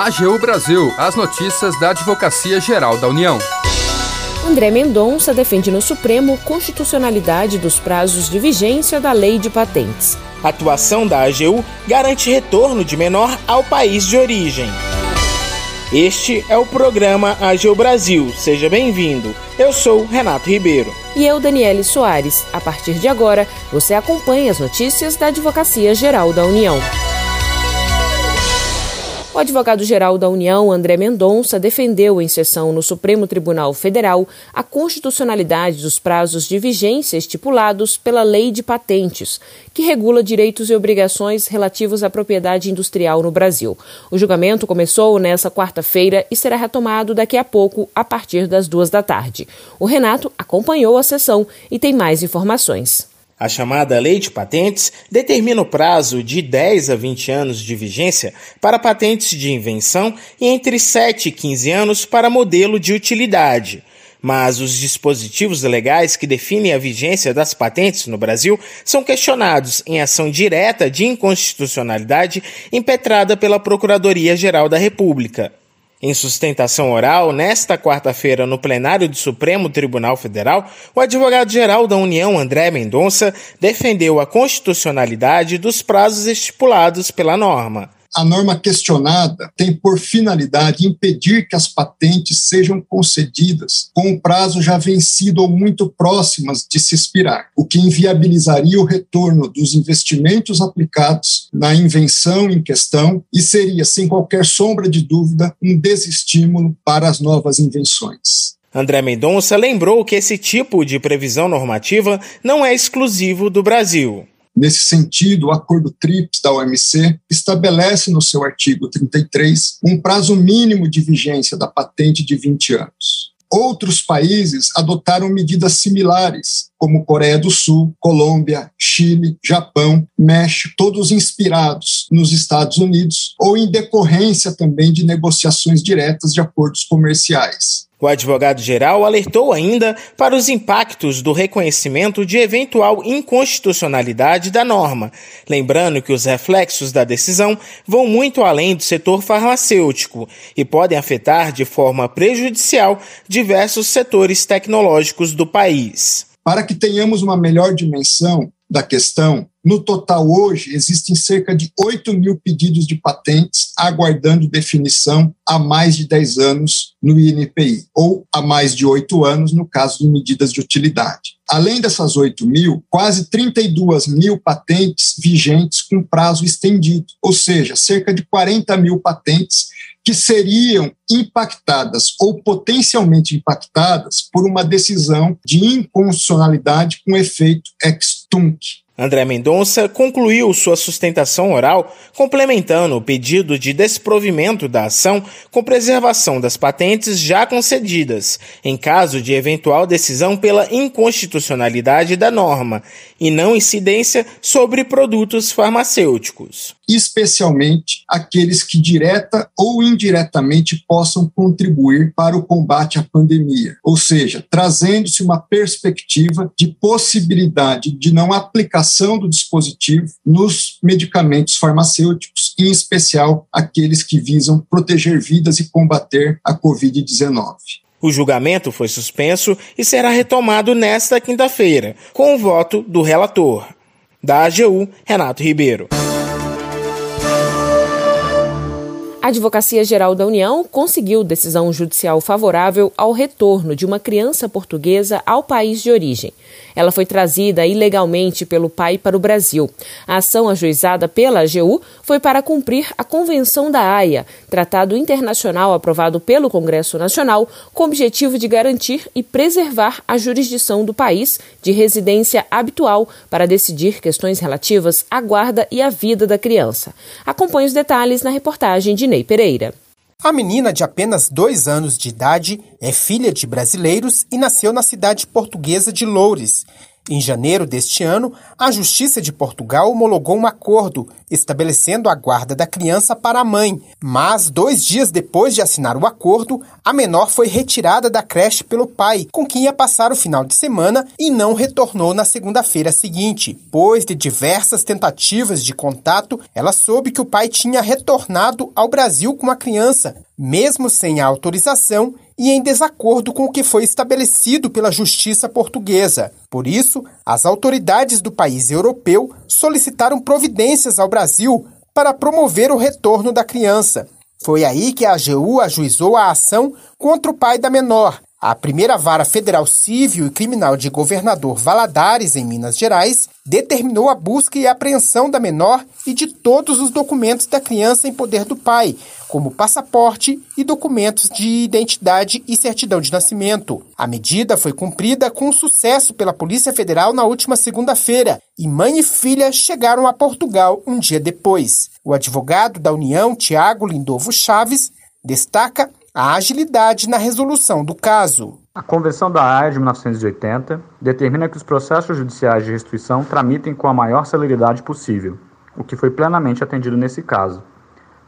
AGU Brasil, as notícias da Advocacia Geral da União. André Mendonça defende no Supremo constitucionalidade dos prazos de vigência da Lei de Patentes. A atuação da AGU garante retorno de menor ao país de origem. Este é o programa AGU Brasil. Seja bem-vindo. Eu sou Renato Ribeiro. E eu, Daniele Soares. A partir de agora, você acompanha as notícias da Advocacia Geral da União. O advogado-geral da União, André Mendonça, defendeu em sessão no Supremo Tribunal Federal a constitucionalidade dos prazos de vigência estipulados pela Lei de Patentes, que regula direitos e obrigações relativos à propriedade industrial no Brasil. O julgamento começou nesta quarta-feira e será retomado daqui a pouco, a partir das duas da tarde. O Renato acompanhou a sessão e tem mais informações. A chamada Lei de Patentes determina o prazo de 10 a 20 anos de vigência para patentes de invenção e entre 7 e 15 anos para modelo de utilidade. Mas os dispositivos legais que definem a vigência das patentes no Brasil são questionados em ação direta de inconstitucionalidade impetrada pela Procuradoria-Geral da República. Em sustentação oral, nesta quarta-feira, no plenário do Supremo Tribunal Federal, o advogado-geral da União, André Mendonça, defendeu a constitucionalidade dos prazos estipulados pela norma a norma questionada tem por finalidade impedir que as patentes sejam concedidas com um prazo já vencido ou muito próximas de se expirar, o que inviabilizaria o retorno dos investimentos aplicados na invenção em questão e seria, sem qualquer sombra de dúvida, um desestímulo para as novas invenções. André Mendonça lembrou que esse tipo de previsão normativa não é exclusivo do Brasil. Nesse sentido, o Acordo TRIPS da OMC estabelece no seu artigo 33 um prazo mínimo de vigência da patente de 20 anos. Outros países adotaram medidas similares, como Coreia do Sul, Colômbia, Chile, Japão, México, todos inspirados nos Estados Unidos ou em decorrência também de negociações diretas de acordos comerciais. O advogado-geral alertou ainda para os impactos do reconhecimento de eventual inconstitucionalidade da norma, lembrando que os reflexos da decisão vão muito além do setor farmacêutico e podem afetar de forma prejudicial diversos setores tecnológicos do país. Para que tenhamos uma melhor dimensão da questão, no total, hoje, existem cerca de 8 mil pedidos de patentes aguardando definição há mais de 10 anos no INPI, ou há mais de 8 anos no caso de medidas de utilidade. Além dessas 8 mil, quase 32 mil patentes vigentes com prazo estendido, ou seja, cerca de 40 mil patentes que seriam impactadas ou potencialmente impactadas por uma decisão de inconstitucionalidade com efeito ex-tunc. André Mendonça concluiu sua sustentação oral, complementando o pedido de desprovimento da ação com preservação das patentes já concedidas, em caso de eventual decisão pela inconstitucionalidade da norma, e não incidência sobre produtos farmacêuticos. Especialmente aqueles que direta ou indiretamente possam contribuir para o combate à pandemia, ou seja, trazendo-se uma perspectiva de possibilidade de não aplicação aplicação do dispositivo nos medicamentos farmacêuticos, em especial aqueles que visam proteger vidas e combater a Covid-19. O julgamento foi suspenso e será retomado nesta quinta-feira, com o voto do relator. Da AGU, Renato Ribeiro. Advocacia Geral da União conseguiu decisão judicial favorável ao retorno de uma criança portuguesa ao país de origem. Ela foi trazida ilegalmente pelo pai para o Brasil. A ação ajuizada pela AGU foi para cumprir a Convenção da Haia, tratado internacional aprovado pelo Congresso Nacional, com o objetivo de garantir e preservar a jurisdição do país de residência habitual para decidir questões relativas à guarda e à vida da criança. Acompanhe os detalhes na reportagem de Ney Pereira. A menina, de apenas dois anos de idade, é filha de brasileiros e nasceu na cidade portuguesa de Loures. Em janeiro deste ano, a Justiça de Portugal homologou um acordo estabelecendo a guarda da criança para a mãe, mas dois dias depois de assinar o acordo, a menor foi retirada da creche pelo pai, com quem ia passar o final de semana e não retornou na segunda-feira seguinte. Depois de diversas tentativas de contato, ela soube que o pai tinha retornado ao Brasil com a criança, mesmo sem a autorização e em desacordo com o que foi estabelecido pela justiça portuguesa. Por isso, as autoridades do país europeu solicitaram providências ao Brasil para promover o retorno da criança. Foi aí que a AGU ajuizou a ação contra o pai da menor, a primeira vara federal civil e criminal de governador Valadares, em Minas Gerais, determinou a busca e apreensão da menor e de todos os documentos da criança em poder do pai, como passaporte e documentos de identidade e certidão de nascimento. A medida foi cumprida com sucesso pela Polícia Federal na última segunda-feira e mãe e filha chegaram a Portugal um dia depois. O advogado da União, Tiago Lindovo Chaves, destaca a agilidade na resolução do caso. A Convenção da Haia de 1980 determina que os processos judiciais de restituição tramitem com a maior celeridade possível, o que foi plenamente atendido nesse caso.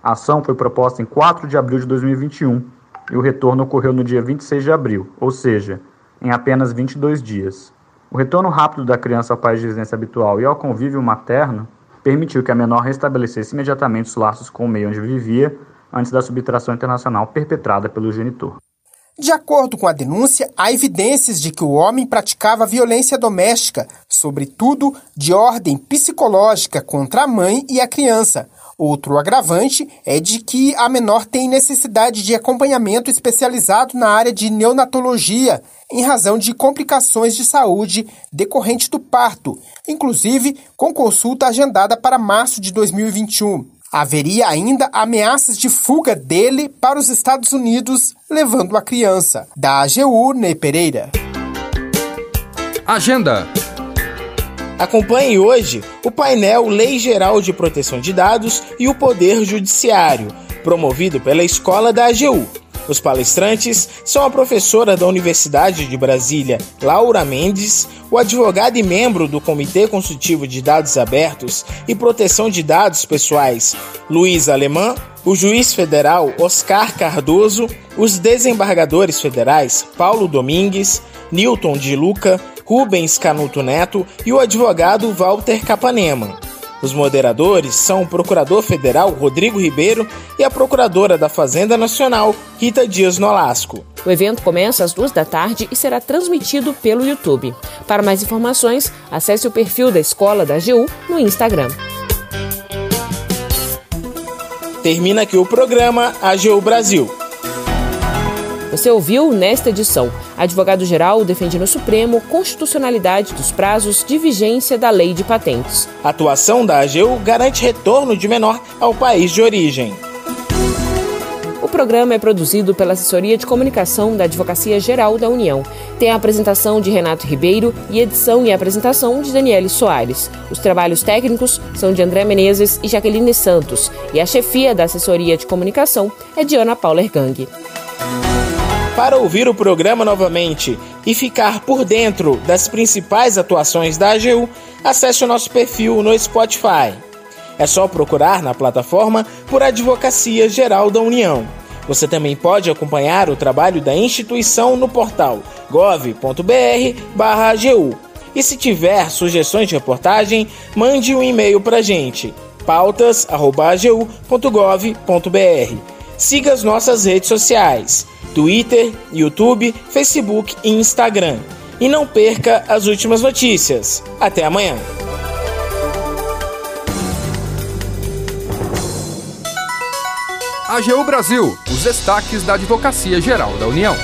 A ação foi proposta em 4 de abril de 2021 e o retorno ocorreu no dia 26 de abril, ou seja, em apenas 22 dias. O retorno rápido da criança ao país de residência habitual e ao convívio materno permitiu que a menor restabelecesse imediatamente os laços com o meio onde vivia antes da subtração internacional perpetrada pelo genitor. De acordo com a denúncia, há evidências de que o homem praticava violência doméstica, sobretudo de ordem psicológica contra a mãe e a criança. Outro agravante é de que a menor tem necessidade de acompanhamento especializado na área de neonatologia, em razão de complicações de saúde decorrente do parto, inclusive com consulta agendada para março de 2021 haveria ainda ameaças de fuga dele para os Estados Unidos, levando a criança. Da AGU, Ney Pereira. Agenda. Acompanhe hoje o painel Lei Geral de Proteção de Dados e o Poder Judiciário, promovido pela Escola da AGU. Os palestrantes são a professora da Universidade de Brasília, Laura Mendes, o advogado e membro do Comitê Consultivo de Dados Abertos e Proteção de Dados Pessoais, Luiz Alemã, o juiz federal Oscar Cardoso, os desembargadores federais Paulo Domingues, Newton de Luca, Rubens Canuto Neto e o advogado Walter Capanema. Os moderadores são o Procurador Federal Rodrigo Ribeiro e a Procuradora da Fazenda Nacional Rita Dias Nolasco. O evento começa às duas da tarde e será transmitido pelo YouTube. Para mais informações, acesse o perfil da Escola da AGU no Instagram. Termina aqui o programa AGU Brasil. Você ouviu nesta edição. Advogado-geral defende no Supremo constitucionalidade dos prazos de vigência da lei de patentes. A atuação da AGU garante retorno de menor ao país de origem. O programa é produzido pela Assessoria de Comunicação da Advocacia Geral da União. Tem a apresentação de Renato Ribeiro e edição e apresentação de Daniele Soares. Os trabalhos técnicos são de André Menezes e Jaqueline Santos. E a chefia da Assessoria de Comunicação é de Ana Paula Ergang. Para ouvir o programa novamente e ficar por dentro das principais atuações da AGU, acesse o nosso perfil no Spotify. É só procurar na plataforma por Advocacia Geral da União. Você também pode acompanhar o trabalho da instituição no portal gov.br/agu. E se tiver sugestões de reportagem, mande um e-mail para a gente pautas@agu.gov.br. Siga as nossas redes sociais Twitter, YouTube, Facebook e Instagram. E não perca as últimas notícias. Até amanhã! AGU Brasil, os destaques da Advocacia Geral da União.